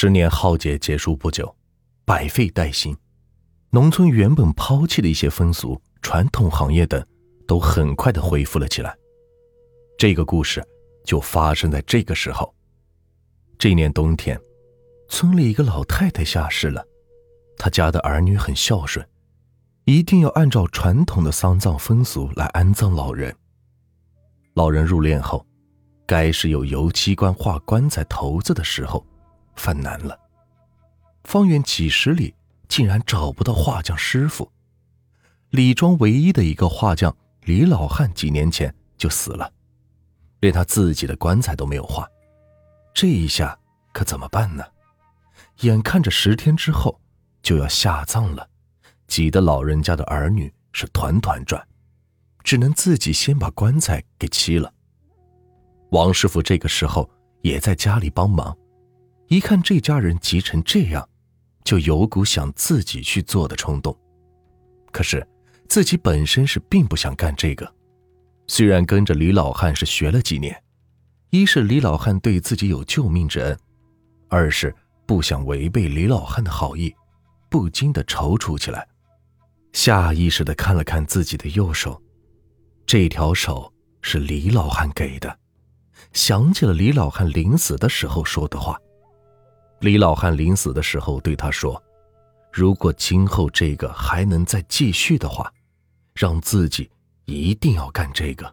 十年浩劫结束不久，百废待兴，农村原本抛弃的一些风俗、传统行业等，都很快的恢复了起来。这个故事就发生在这个时候。这年冬天，村里一个老太太下世了，她家的儿女很孝顺，一定要按照传统的丧葬风俗来安葬老人。老人入殓后，该是有油漆官画棺材头子的时候。犯难了，方圆几十里竟然找不到画匠师傅。李庄唯一的一个画匠李老汉几年前就死了，连他自己的棺材都没有画，这一下可怎么办呢？眼看着十天之后就要下葬了，急得老人家的儿女是团团转，只能自己先把棺材给漆了。王师傅这个时候也在家里帮忙。一看这家人急成这样，就有股想自己去做的冲动。可是自己本身是并不想干这个。虽然跟着李老汉是学了几年，一是李老汉对自己有救命之恩，二是不想违背李老汉的好意，不禁的踌躇起来。下意识的看了看自己的右手，这条手是李老汉给的，想起了李老汉临死的时候说的话。李老汉临死的时候对他说：“如果今后这个还能再继续的话，让自己一定要干这个，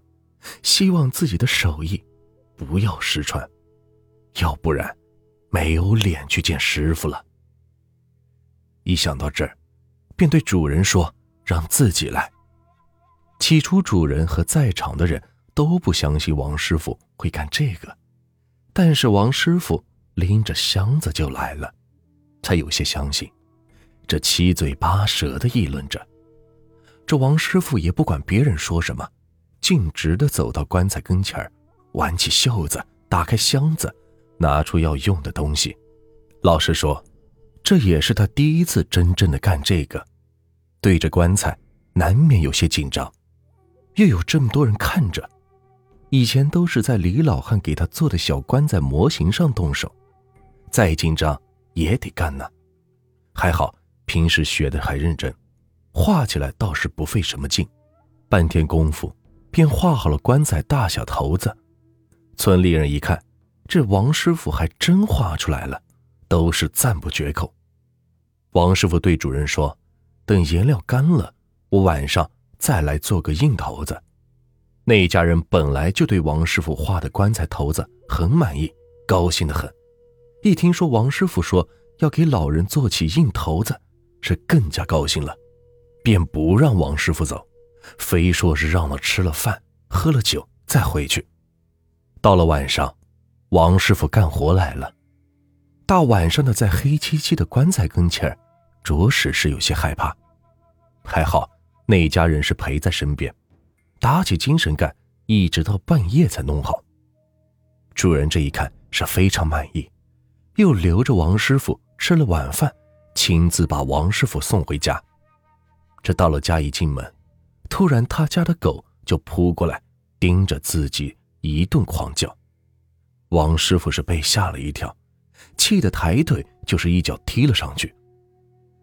希望自己的手艺不要失传，要不然没有脸去见师傅了。”一想到这儿，便对主人说：“让自己来。”起初，主人和在场的人都不相信王师傅会干这个，但是王师傅。拎着箱子就来了，才有些相信。这七嘴八舌的议论着，这王师傅也不管别人说什么，径直的走到棺材跟前，挽起袖子，打开箱子，拿出要用的东西。老实说，这也是他第一次真正的干这个。对着棺材，难免有些紧张，又有这么多人看着。以前都是在李老汉给他做的小棺材模型上动手。再紧张也得干呢，还好平时学的还认真，画起来倒是不费什么劲，半天功夫便画好了棺材大小头子。村里人一看，这王师傅还真画出来了，都是赞不绝口。王师傅对主人说：“等颜料干了，我晚上再来做个硬头子。”那一家人本来就对王师傅画的棺材头子很满意，高兴的很。一听说王师傅说要给老人做起硬头子，是更加高兴了，便不让王师傅走，非说是让他吃了饭、喝了酒再回去。到了晚上，王师傅干活来了，大晚上的在黑漆漆的棺材跟前着实是有些害怕。还好那家人是陪在身边，打起精神干，一直到半夜才弄好。主人这一看是非常满意。又留着王师傅吃了晚饭，亲自把王师傅送回家。这到了家一进门，突然他家的狗就扑过来，盯着自己一顿狂叫。王师傅是被吓了一跳，气得抬腿就是一脚踢了上去。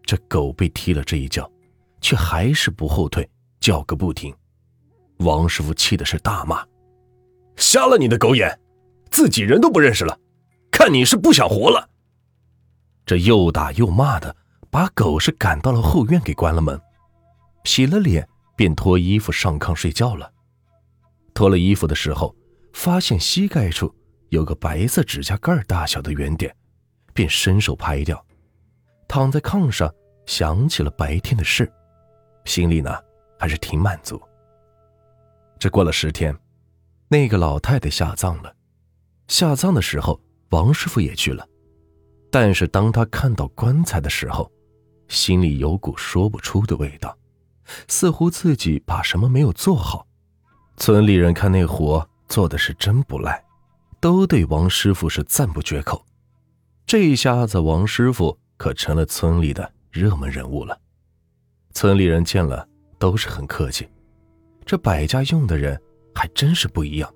这狗被踢了这一脚，却还是不后退，叫个不停。王师傅气的是大骂：“瞎了你的狗眼，自己人都不认识了！”看你是不想活了，这又打又骂的，把狗是赶到了后院，给关了门，洗了脸，便脱衣服上炕睡觉了。脱了衣服的时候，发现膝盖处有个白色指甲盖大小的圆点，便伸手拍掉，躺在炕上，想起了白天的事，心里呢还是挺满足。这过了十天，那个老太太下葬了，下葬的时候。王师傅也去了，但是当他看到棺材的时候，心里有股说不出的味道，似乎自己把什么没有做好。村里人看那活做的是真不赖，都对王师傅是赞不绝口。这一下子，王师傅可成了村里的热门人物了。村里人见了都是很客气。这百家用的人还真是不一样。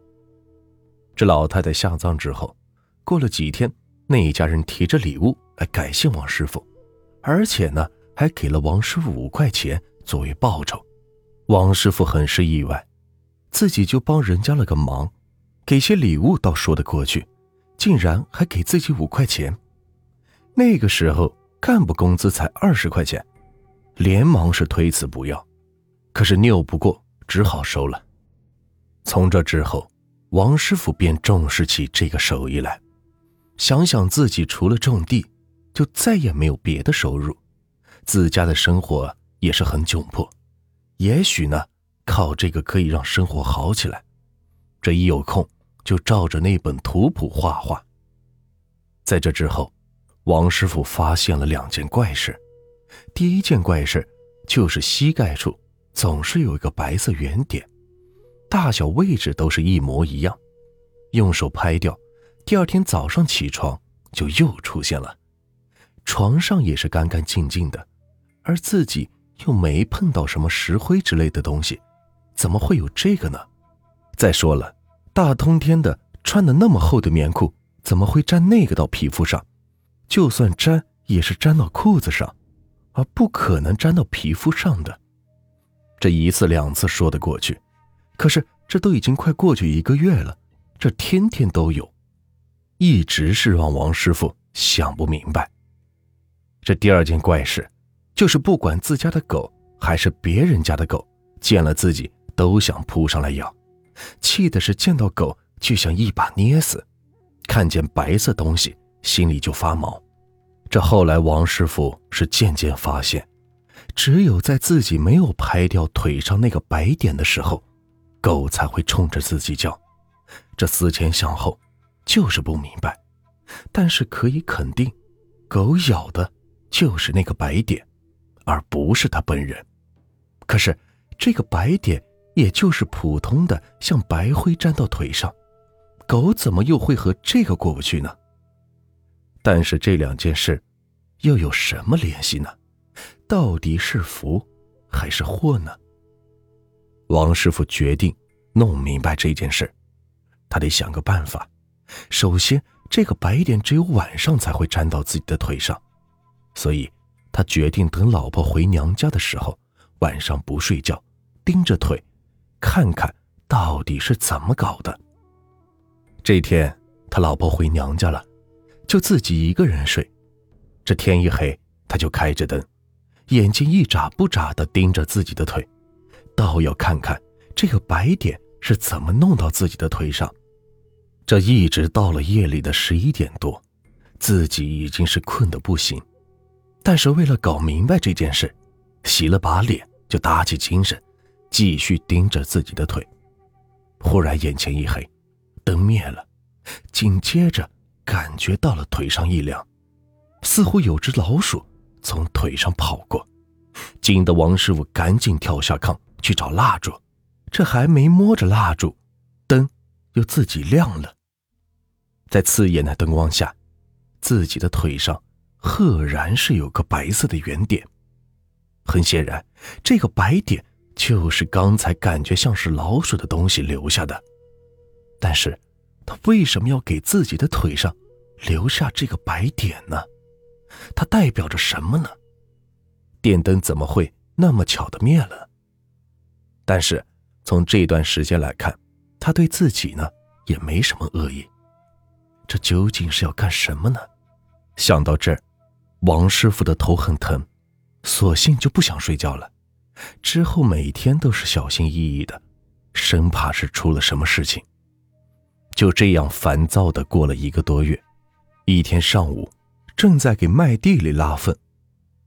这老太太下葬之后。过了几天，那一家人提着礼物来感谢王师傅，而且呢，还给了王师傅五块钱作为报酬。王师傅很是意外，自己就帮人家了个忙，给些礼物倒说得过去，竟然还给自己五块钱。那个时候干部工资才二十块钱，连忙是推辞不要，可是拗不过，只好收了。从这之后，王师傅便重视起这个手艺来。想想自己除了种地，就再也没有别的收入，自家的生活也是很窘迫。也许呢，靠这个可以让生活好起来。这一有空，就照着那本图谱画画。在这之后，王师傅发现了两件怪事。第一件怪事就是膝盖处总是有一个白色圆点。大小位置都是一模一样，用手拍掉，第二天早上起床就又出现了。床上也是干干净净的，而自己又没碰到什么石灰之类的东西，怎么会有这个呢？再说了，大冬天的穿的那么厚的棉裤，怎么会粘那个到皮肤上？就算粘，也是粘到裤子上，而不可能粘到皮肤上的。这一次两次说得过去。可是这都已经快过去一个月了，这天天都有，一直是让王师傅想不明白。这第二件怪事，就是不管自家的狗还是别人家的狗，见了自己都想扑上来咬，气的是见到狗就想一把捏死，看见白色东西心里就发毛。这后来王师傅是渐渐发现，只有在自己没有拍掉腿上那个白点的时候。狗才会冲着自己叫，这思前想后，就是不明白。但是可以肯定，狗咬的就是那个白点，而不是他本人。可是这个白点也就是普通的，像白灰粘到腿上，狗怎么又会和这个过不去呢？但是这两件事又有什么联系呢？到底是福还是祸呢？王师傅决定弄明白这件事，他得想个办法。首先，这个白点只有晚上才会粘到自己的腿上，所以他决定等老婆回娘家的时候，晚上不睡觉，盯着腿，看看到底是怎么搞的。这天，他老婆回娘家了，就自己一个人睡。这天一黑，他就开着灯，眼睛一眨不眨地盯着自己的腿。倒要看看这个白点是怎么弄到自己的腿上。这一直到了夜里的十一点多，自己已经是困得不行，但是为了搞明白这件事，洗了把脸就打起精神，继续盯着自己的腿。忽然眼前一黑，灯灭了，紧接着感觉到了腿上一凉，似乎有只老鼠从腿上跑过，惊得王师傅赶紧跳下炕。去找蜡烛，这还没摸着蜡烛，灯又自己亮了。在刺眼的灯光下，自己的腿上赫然是有个白色的圆点。很显然，这个白点就是刚才感觉像是老鼠的东西留下的。但是，他为什么要给自己的腿上留下这个白点呢？它代表着什么呢？电灯怎么会那么巧的灭了？但是，从这段时间来看，他对自己呢也没什么恶意。这究竟是要干什么呢？想到这儿，王师傅的头很疼，索性就不想睡觉了。之后每天都是小心翼翼的，生怕是出了什么事情。就这样烦躁的过了一个多月。一天上午，正在给麦地里拉粪，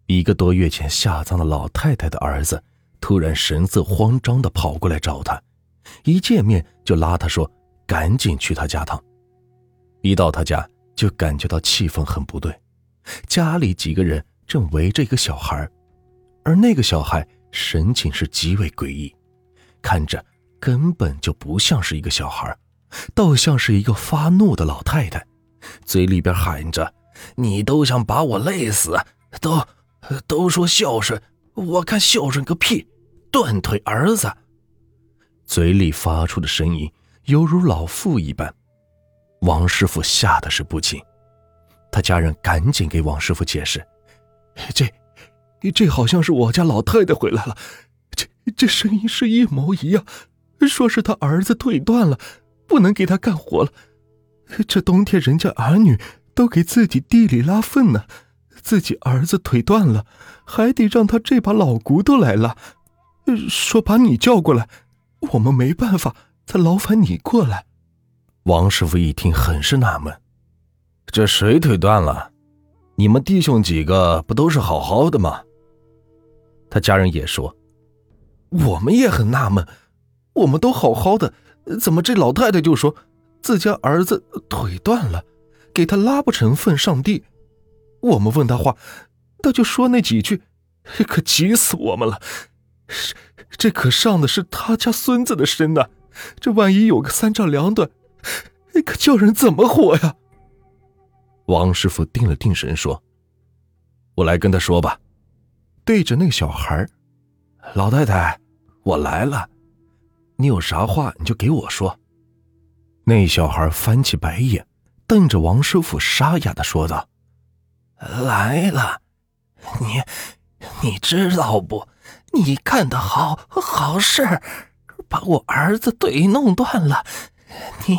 一个多月前下葬的老太太的儿子。突然神色慌张的跑过来找他，一见面就拉他说：“赶紧去他家趟。”一到他家就感觉到气氛很不对，家里几个人正围着一个小孩，而那个小孩神情是极为诡异，看着根本就不像是一个小孩，倒像是一个发怒的老太太，嘴里边喊着：“你都想把我累死，都都说孝顺。”我看孝顺个屁！断腿儿子，嘴里发出的声音犹如老妇一般。王师傅吓得是不轻，他家人赶紧给王师傅解释：“这，这好像是我家老太太回来了，这这声音是一模一样，说是他儿子腿断了，不能给他干活了。这冬天人家儿女都给自己地里拉粪呢，自己儿子腿断了，还得让他这把老骨头来拉。说把你叫过来，我们没办法，才劳烦你过来。”王师傅一听，很是纳闷。这谁腿断了？你们弟兄几个不都是好好的吗？他家人也说，我们也很纳闷，我们都好好的，怎么这老太太就说自家儿子腿断了，给他拉不成粪上地？我们问他话，他就说那几句，可急死我们了。这这可上的是他家孙子的身呐，这万一有个三长两短，可叫人怎么活呀？王师傅定了定神，说：“我来跟他说吧。”对着那个小孩老太太，我来了，你有啥话你就给我说。”那小孩翻起白眼，瞪着王师傅，沙哑的说道：“来了，你你知道不？你干的好好事，把我儿子腿弄断了。你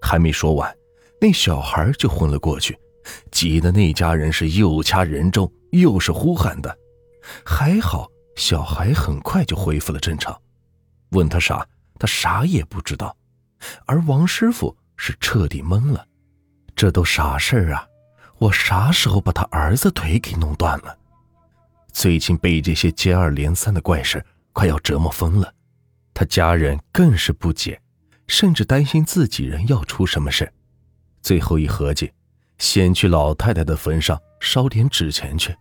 还没说完。”那小孩就昏了过去，急得那家人是又掐人中，又是呼喊的。还好小孩很快就恢复了正常。问他啥，他啥也不知道。而王师傅是彻底懵了，这都啥事儿啊？我啥时候把他儿子腿给弄断了？最近被这些接二连三的怪事快要折磨疯了。他家人更是不解，甚至担心自己人要出什么事。最后一合计，先去老太太的坟上烧点纸钱去。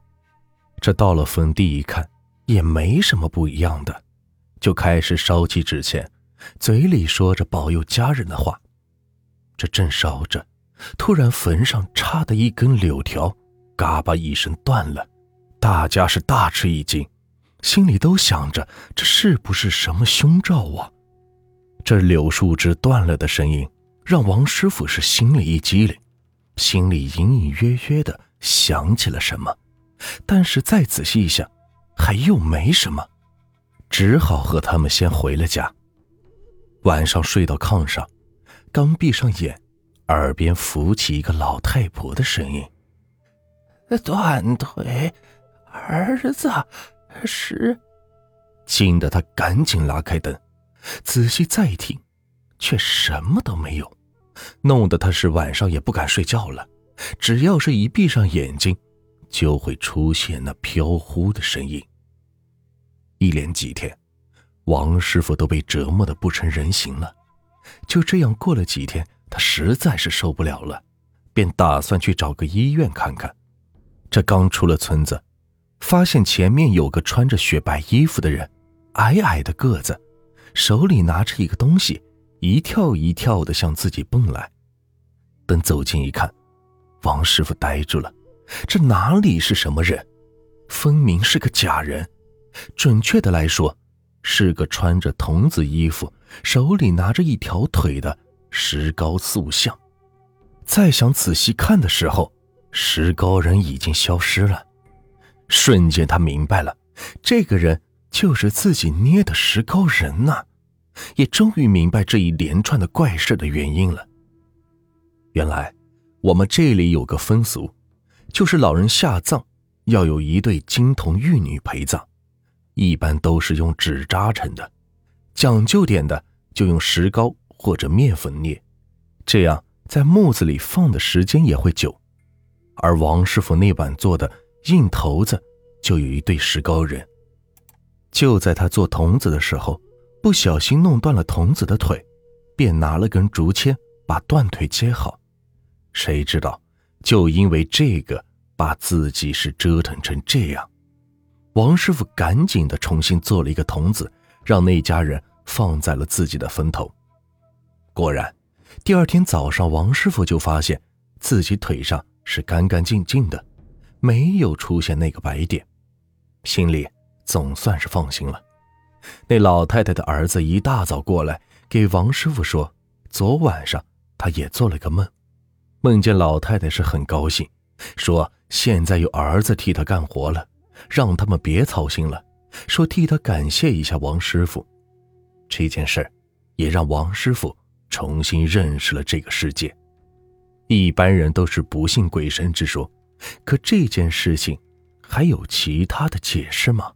这到了坟地一看，也没什么不一样的，就开始烧起纸钱，嘴里说着保佑家人的话。这正烧着，突然坟上插的一根柳条，嘎巴一声断了。大家是大吃一惊，心里都想着这是不是什么凶兆啊？这柳树枝断了的声音。让王师傅是心里一激灵，心里隐隐约约的想起了什么，但是再仔细一想，还又没什么，只好和他们先回了家。晚上睡到炕上，刚闭上眼，耳边浮起一个老太婆的声音：“断腿，儿子是。”惊得他赶紧拉开灯，仔细再听。却什么都没有，弄得他是晚上也不敢睡觉了。只要是一闭上眼睛，就会出现那飘忽的声音。一连几天，王师傅都被折磨的不成人形了。就这样过了几天，他实在是受不了了，便打算去找个医院看看。这刚出了村子，发现前面有个穿着雪白衣服的人，矮矮的个子，手里拿着一个东西。一跳一跳的向自己蹦来，等走近一看，王师傅呆住了。这哪里是什么人？分明是个假人。准确的来说，是个穿着童子衣服、手里拿着一条腿的石膏塑像。再想仔细看的时候，石膏人已经消失了。瞬间，他明白了，这个人就是自己捏的石膏人呐。也终于明白这一连串的怪事的原因了。原来，我们这里有个风俗，就是老人下葬要有一对金童玉女陪葬，一般都是用纸扎成的，讲究点的就用石膏或者面粉捏，这样在墓子里放的时间也会久。而王师傅那版做的硬头子就有一对石膏人，就在他做童子的时候。不小心弄断了童子的腿，便拿了根竹签把断腿接好。谁知道，就因为这个，把自己是折腾成这样。王师傅赶紧的重新做了一个童子，让那家人放在了自己的坟头。果然，第二天早上，王师傅就发现自己腿上是干干净净的，没有出现那个白点，心里总算是放心了。那老太太的儿子一大早过来给王师傅说，昨晚上他也做了个梦，梦见老太太是很高兴，说现在有儿子替她干活了，让他们别操心了，说替他感谢一下王师傅。这件事也让王师傅重新认识了这个世界。一般人都是不信鬼神之说，可这件事情还有其他的解释吗？